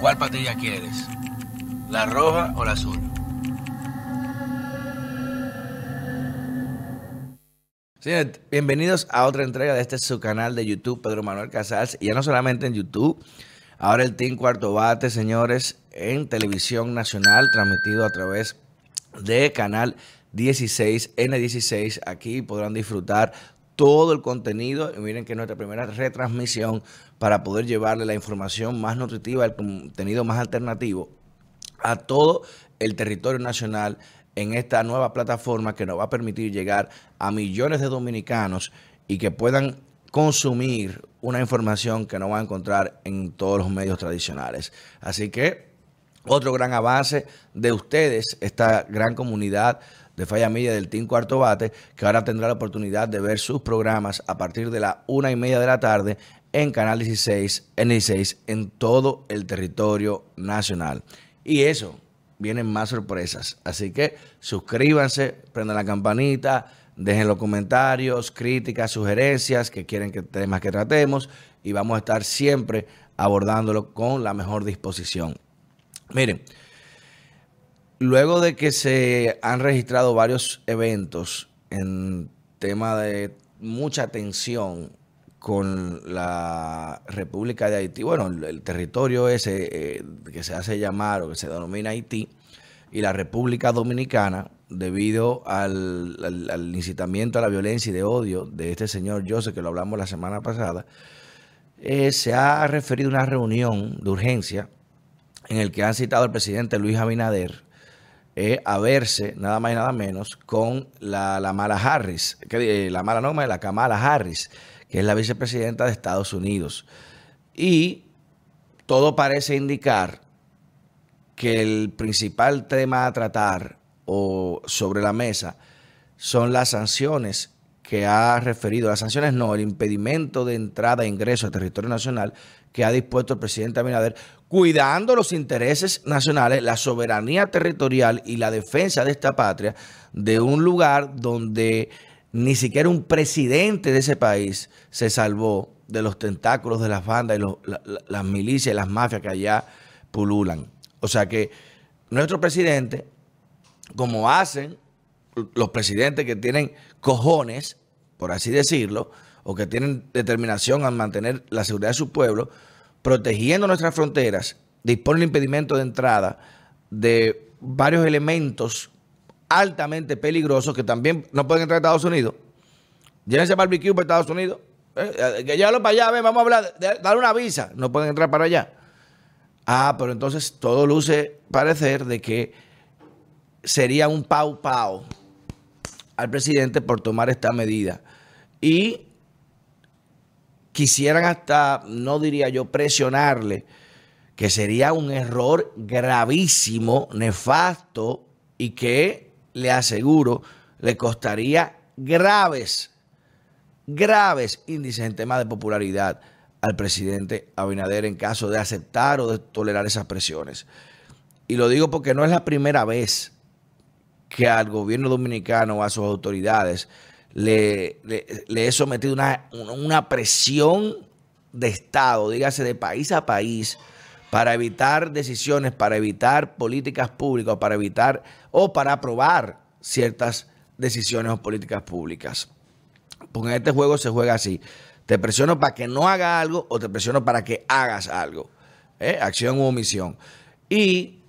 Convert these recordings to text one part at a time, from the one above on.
¿Cuál patilla quieres? ¿La roja o la azul? Bienvenidos a otra entrega de este su canal de YouTube, Pedro Manuel Casals. Y ya no solamente en YouTube, ahora el Team Cuarto Bate, señores, en televisión nacional, transmitido a través de Canal 16, N16. Aquí podrán disfrutar todo el contenido. Y miren que es nuestra primera retransmisión para poder llevarle la información más nutritiva, el contenido más alternativo a todo el territorio nacional en esta nueva plataforma que nos va a permitir llegar a millones de dominicanos y que puedan consumir una información que no van a encontrar en todos los medios tradicionales. Así que otro gran avance de ustedes, esta gran comunidad de Falla Media del Team Cuarto Bate, que ahora tendrá la oportunidad de ver sus programas a partir de la una y media de la tarde en Canal 16, N16, en todo el territorio nacional. Y eso, vienen más sorpresas. Así que suscríbanse, prendan la campanita, dejen los comentarios, críticas, sugerencias que quieren que temas que tratemos y vamos a estar siempre abordándolo con la mejor disposición. Miren, luego de que se han registrado varios eventos en tema de mucha tensión con la República de Haití, bueno, el, territorio ese eh, que se hace llamar o que se denomina Haití, y la República Dominicana, debido al, incitamiento a la violencia y de odio de este señor Joseph, que lo hablamos la semana pasada, eh, se ha referido a una reunión de urgencia en el que han citado al presidente Luis Abinader eh, a verse, nada más y nada menos, con la, la mala Harris, que, la mala de la Kamala Harris, que es la vicepresidenta de Estados Unidos. Y todo parece indicar que el principal tema a tratar o sobre la mesa son las sanciones que ha referido, las sanciones no, el impedimento de entrada e ingreso al territorio nacional que ha dispuesto el presidente Abinader, cuidando los intereses nacionales, la soberanía territorial y la defensa de esta patria de un lugar donde ni siquiera un presidente de ese país se salvó de los tentáculos de las bandas y las milicias y las mafias que allá pululan. O sea que nuestro presidente, como hacen los presidentes que tienen cojones, por así decirlo, o que tienen determinación a mantener la seguridad de su pueblo, protegiendo nuestras fronteras, dispone el impedimento de entrada de varios elementos altamente peligrosos que también no pueden entrar a Estados Unidos. Llévense barbecue para Estados Unidos. Eh, eh, que llévalo para allá, ven, vamos a hablar, dar una visa. No pueden entrar para allá. Ah, pero entonces todo luce parecer de que sería un pau pau al presidente por tomar esta medida. Y quisieran hasta, no diría yo, presionarle, que sería un error gravísimo, nefasto y que le aseguro, le costaría graves, graves índices en tema de popularidad al presidente Abinader en caso de aceptar o de tolerar esas presiones. Y lo digo porque no es la primera vez que al gobierno dominicano o a sus autoridades le, le, he sometido una, una presión de Estado, dígase de país a país, para evitar decisiones, para evitar políticas públicas, para evitar o para aprobar ciertas decisiones o políticas públicas. Porque en este juego se juega así. Te presiono para que no haga algo o te presiono para que hagas algo. ¿eh? Acción u omisión. Y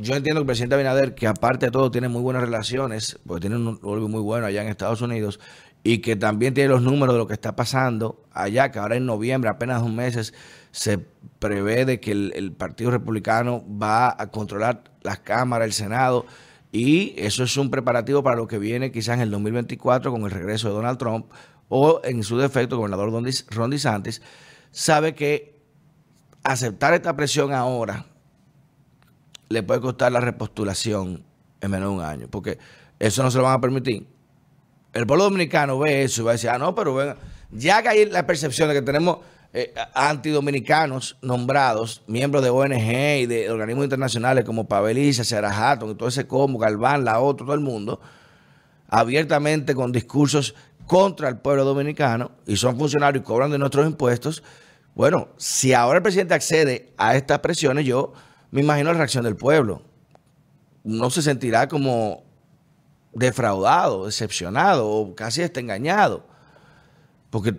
yo entiendo que el presidente Abinader, que aparte de todo tiene muy buenas relaciones, porque tiene un lobby muy bueno allá en Estados Unidos, y que también tiene los números de lo que está pasando allá, que ahora en noviembre, apenas dos meses, se prevé de que el, Partido Republicano va a controlar las cámaras, el Senado, y eso es un preparativo para lo que viene quizás en el 2024 con el regreso de Donald Trump o en su defecto, el gobernador Ron DeSantis, sabe que aceptar esta presión ahora le puede costar la repostulación en menos de un año, porque eso no se lo van a permitir. El pueblo dominicano ve eso y va a decir, ah, no, pero venga, ya que hay la percepción de que tenemos eh, antidominicanos nombrados, miembros de ONG y de organismos internacionales como Paveliza, Sarah Hatton y todo ese combo, Galván, la otro, todo el mundo, abiertamente con discursos contra el pueblo dominicano y son funcionarios y cobran de nuestros impuestos, Bueno, si ahora el presidente accede a estas presiones, yo me imagino la reacción del pueblo. No se sentirá como defraudado, decepcionado o casi está engañado. Porque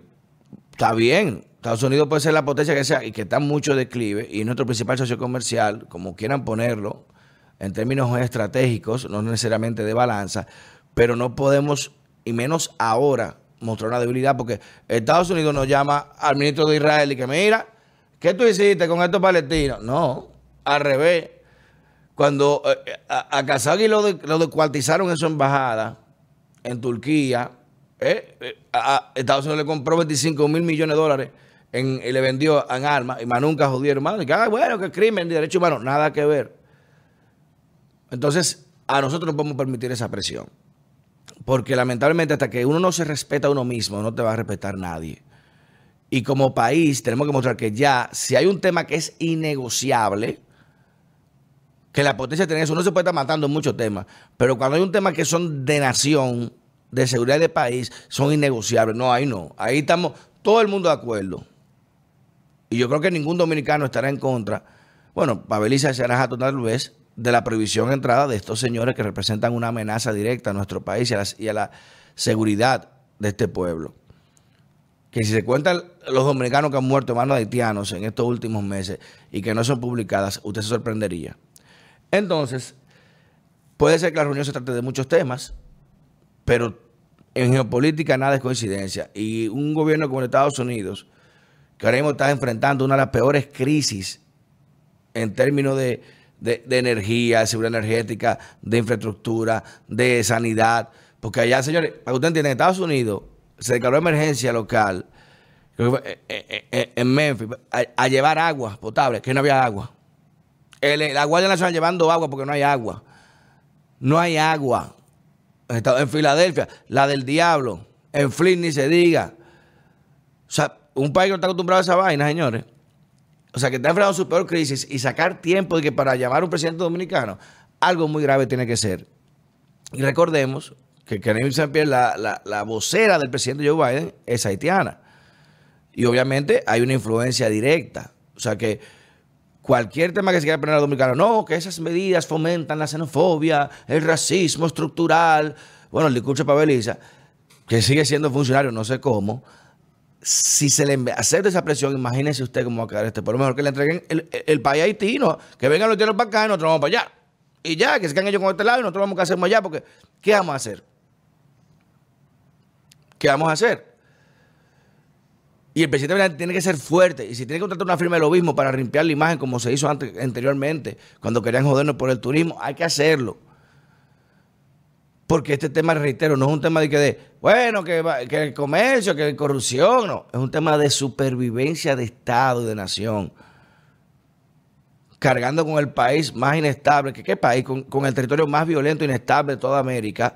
está bien, Estados Unidos puede ser la potencia que sea y que está en mucho declive y nuestro principal socio comercial, como quieran ponerlo, en términos estratégicos, no necesariamente de balanza, pero no podemos, y menos ahora, mostrar una debilidad porque Estados Unidos nos llama al ministro de Israel y que mira, ¿qué tú hiciste con estos palestinos? No, al revés. Cuando eh, a, a Kazagi lo, de, lo descuartizaron en su embajada en Turquía, eh, eh, Estados Unidos le compró 25 mil millones de dólares y le vendió en armas y más nunca jodieron más. Que, bueno, que crimen de derecho humano, nada que ver. Entonces, a nosotros no podemos permitir esa presión. Porque lamentablemente hasta que uno no se respeta a uno mismo, no te va a respetar nadie. Y como país tenemos que mostrar que ya, si hay un tema que es innegociable, que la potencia tiene eso, no se puede estar matando en muchos temas, pero cuando hay un tema que son de nación, de seguridad de país, son innegociables. No, ahí no. Ahí estamos todo el mundo de acuerdo. Y yo creo que ningún dominicano estará en contra. Bueno, Pabeliza se hará tal vez de la prohibición de entrada de estos señores que representan una amenaza directa a nuestro país y a, la, seguridad de este pueblo. Que si se cuentan los dominicanos que han muerto en manos haitianos en estos últimos meses y que no son publicadas, usted se sorprendería. Entonces, puede ser que la reunión se trate de muchos temas, pero en geopolítica nada es coincidencia. Y un gobierno como Estados Unidos, que ahora mismo está enfrentando una de las peores crisis en términos de, de, energía, de seguridad energética, de infraestructura, de sanidad. Porque allá, señores, para que ustedes entiendan, en Estados Unidos se declaró emergencia local eh, eh, eh, en Memphis a, llevar agua potable, que no había agua. La Guardia Nacional llevando agua porque no hay agua. No hay agua. En Filadelfia, la del diablo. En Flint ni se diga. O sea, un país que no está acostumbrado a esa vaina, señores o sea, que está enfrentando su peor crisis y sacar tiempo de que para llamar a un presidente dominicano, algo muy grave tiene que ser. Y recordemos que Karen la, la, la vocera del presidente Joe Biden, es haitiana. Y obviamente hay una influencia directa. O sea que cualquier tema que se quiera poner a dominicano, no, que esas medidas fomentan la xenofobia, el racismo estructural. Bueno, el discurso de Pabeliza, que sigue siendo funcionario, no sé cómo, si se le acepta esa presión, imagínese usted cómo va a quedar este pueblo. Mejor que le entreguen el, país a Haití, que vengan los tiros para acá y nosotros vamos para allá. Y ya, que se queden ellos con este lado y nosotros vamos a hacer allá, porque ¿qué vamos a hacer? ¿Qué vamos a hacer? Y el presidente tiene que ser fuerte. Y si tiene que contratar una firma de lobismo para limpiar la imagen, como se hizo anteriormente, cuando querían jodernos por el turismo, hay que hacerlo. Porque este tema, reitero, no es un tema de que de, bueno, que, que el comercio, que corrupción, no. Es un tema de supervivencia de Estado y de nación. Cargando con el país más inestable, que qué país, con, el territorio más violento e inestable de toda América.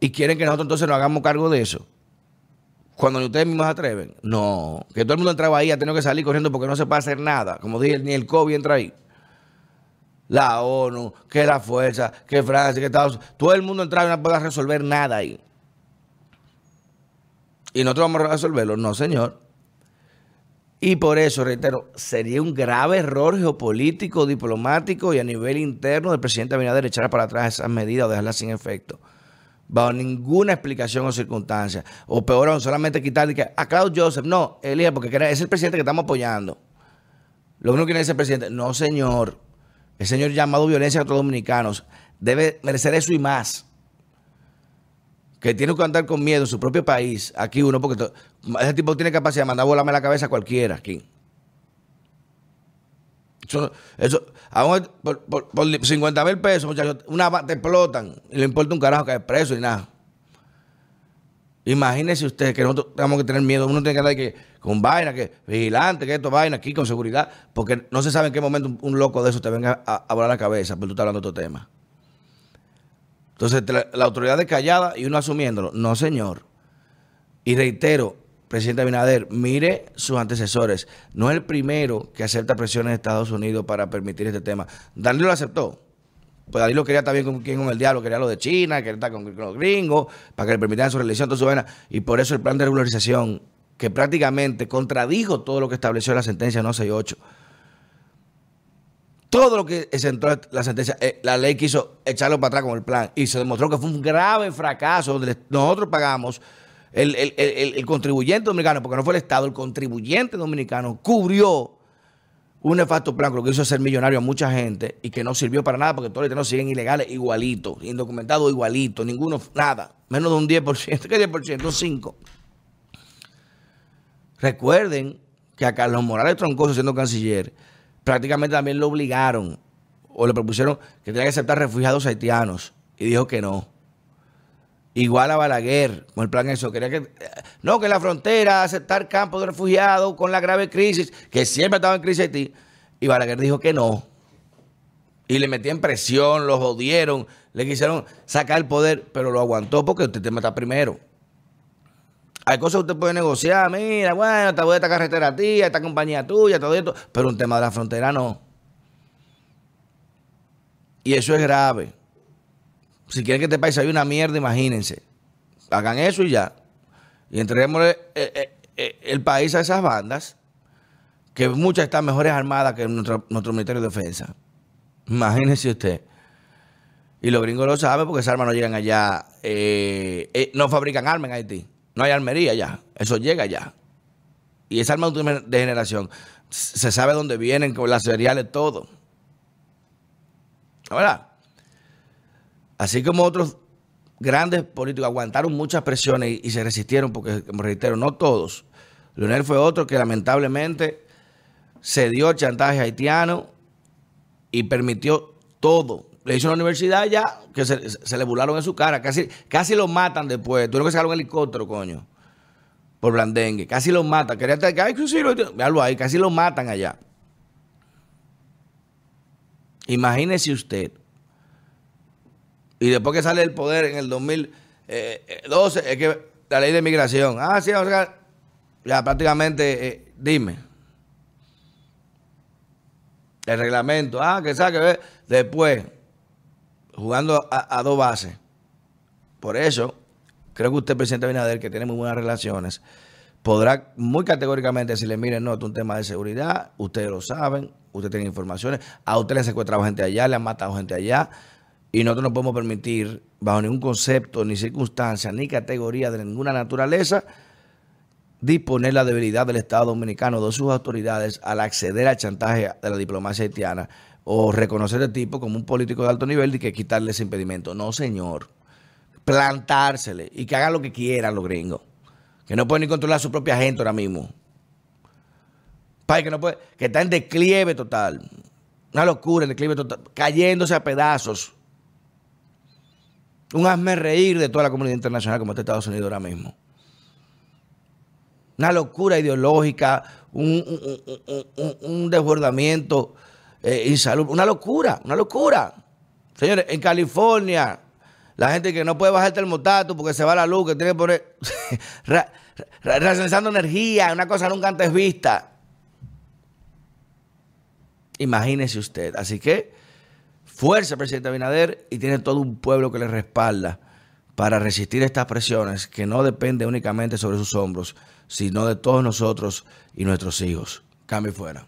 Y quieren que nosotros entonces nos hagamos cargo de eso. Cuando ni ustedes mismos atreven. No, que todo el mundo entraba ahí ha tenido que salir corriendo porque no se puede hacer nada. Como dije, ni el COVID entra ahí la ONU, que la fuerza, que Francia, que Estados Unidos. Todo el mundo entraba y no puede resolver nada ahí. Y nosotros vamos a resolverlo. No, señor. Y por eso, reitero, sería un grave error geopolítico, diplomático y a nivel interno del presidente Abinader echar para atrás esas medidas o dejarlas sin efecto. Bajo ninguna explicación o circunstancia. O peor aún, solamente quitarle a Claude Joseph, no, Elías, porque es el presidente que estamos apoyando. Lo único que quiere es el presidente. No, señor. El señor llamado violencia contra los dominicanos debe merecer eso y más. Que tiene que andar con miedo en su propio país, aquí uno, porque ese tipo tiene capacidad de mandar volarme la cabeza a cualquiera aquí. Eso, eso por, por, 50 mil pesos, una te explotan y le importa un carajo que es preso y nada. Imagínese usted que nosotros tenemos que tener miedo, uno tiene que andar que, con vaina, que vigilante, que esto vaina aquí con seguridad, porque no se sabe en qué momento un, loco de eso te venga a, volar la cabeza, porque tú estás hablando de otro tema. Entonces, la, autoridad es callada y uno asumiéndolo. No, señor. Y reitero, presidente Abinader, mire sus antecesores. No es el primero que acepta presiones de Estados Unidos para permitir este tema. Danilo lo aceptó. Pues Danilo quería estar bien con, con el diablo, quería lo de China, quería estar con, los gringos, para que le permitieran su religión, toda su vaina. Y por eso el plan de regularización que prácticamente contradijo todo lo que estableció la sentencia no 68. Todo lo que sentó la sentencia, eh, la ley quiso echarlo para atrás con el plan y se demostró que fue un grave fracaso donde nosotros pagamos el, el, contribuyente dominicano, porque no fue el Estado, el contribuyente dominicano cubrió un nefasto plan que lo que hizo hacer millonario a mucha gente y que no sirvió para nada porque todos los no siguen ilegales igualitos, indocumentados igualitos, ninguno, nada, menos de un 10%, ¿qué 10%? Un 5%. Recuerden que a Carlos Morales Troncoso, siendo canciller, prácticamente también lo obligaron o le propusieron que tenía que aceptar refugiados haitianos y dijo que no. Igual a Balaguer, con el plan eso, quería que, no, que la frontera, aceptar campos de refugiados con la grave crisis, que siempre estaba en crisis Haití, y Balaguer dijo que no. Y le metían presión, lo jodieron, le quisieron sacar el poder, pero lo aguantó porque usted te mata primero. Hay cosas que usted puede negociar, mira, bueno, te voy a esta carretera a ti, esta compañía tuya, todo esto, pero un tema de la frontera no. Y eso es grave. Si quieren que este país haya una mierda, imagínense. Hagan eso y ya. Y entreguemos eh, eh, eh, el, país a esas bandas, que muchas están mejores armadas que nuestro, Ministerio de Defensa. Imagínense usted. Y los gringos lo saben porque esas armas no llegan allá. no fabrican armas en Haití. No hay armería allá. Eso llega allá. Y esa arma de generación, se sabe dónde vienen, con las cereales, todo. ¿Verdad? Así como otros grandes políticos aguantaron muchas presiones y, se resistieron, porque, como reitero, no todos. Leonel fue otro que lamentablemente se dio chantaje haitiano y permitió todo. Le hizo una universidad ya que se, le burlaron en su cara. Casi, casi lo matan después. Tuvieron que sacar un helicóptero, coño. Por blandengue. Casi lo matan. Quería ay, Veanlo ahí. Casi lo matan allá. Imagínese usted y después que sale el poder en el 2012, eh, eh, es que la ley de migración. Ah, sí, vamos a Ya prácticamente, eh, dime. El reglamento. Ah, que saque. Después, jugando a, dos bases. Por eso, creo que usted, presidente Abinader, que tiene muy buenas relaciones, podrá muy categóricamente decirle, miren, no, es un tema de seguridad, ustedes lo saben, ustedes tienen informaciones, a ustedes les secuestrado gente allá, le han matado gente allá, y nosotros no podemos permitir, bajo ningún concepto, ni circunstancia, ni categoría de ninguna naturaleza, disponer la debilidad del Estado Dominicano, de sus autoridades, al acceder al chantaje de la diplomacia haitiana o reconocer el tipo como un político de alto nivel y que quitarle ese impedimento. No, señor. Plantársele y que hagan lo que quieran los gringos. Que no pueden ni controlar a su propia gente ahora mismo. Que no puede, que está en declive total. Una locura, en declive total, cayéndose a pedazos un hazme reír de toda la comunidad internacional como está Estados Unidos ahora mismo. Una locura ideológica, un, desbordamiento eh, insalud, una locura, una locura. Señores, en California, la gente que no puede bajar el termostato porque se va la luz, que tiene que poner racionalizando energía, una cosa nunca antes vista. Imagínese usted. Así que fuerza, presidente Abinader, y tiene todo un pueblo que le respalda para resistir estas presiones que no dependen únicamente sobre sus hombros, sino de todos nosotros y nuestros hijos. Cambio fuera.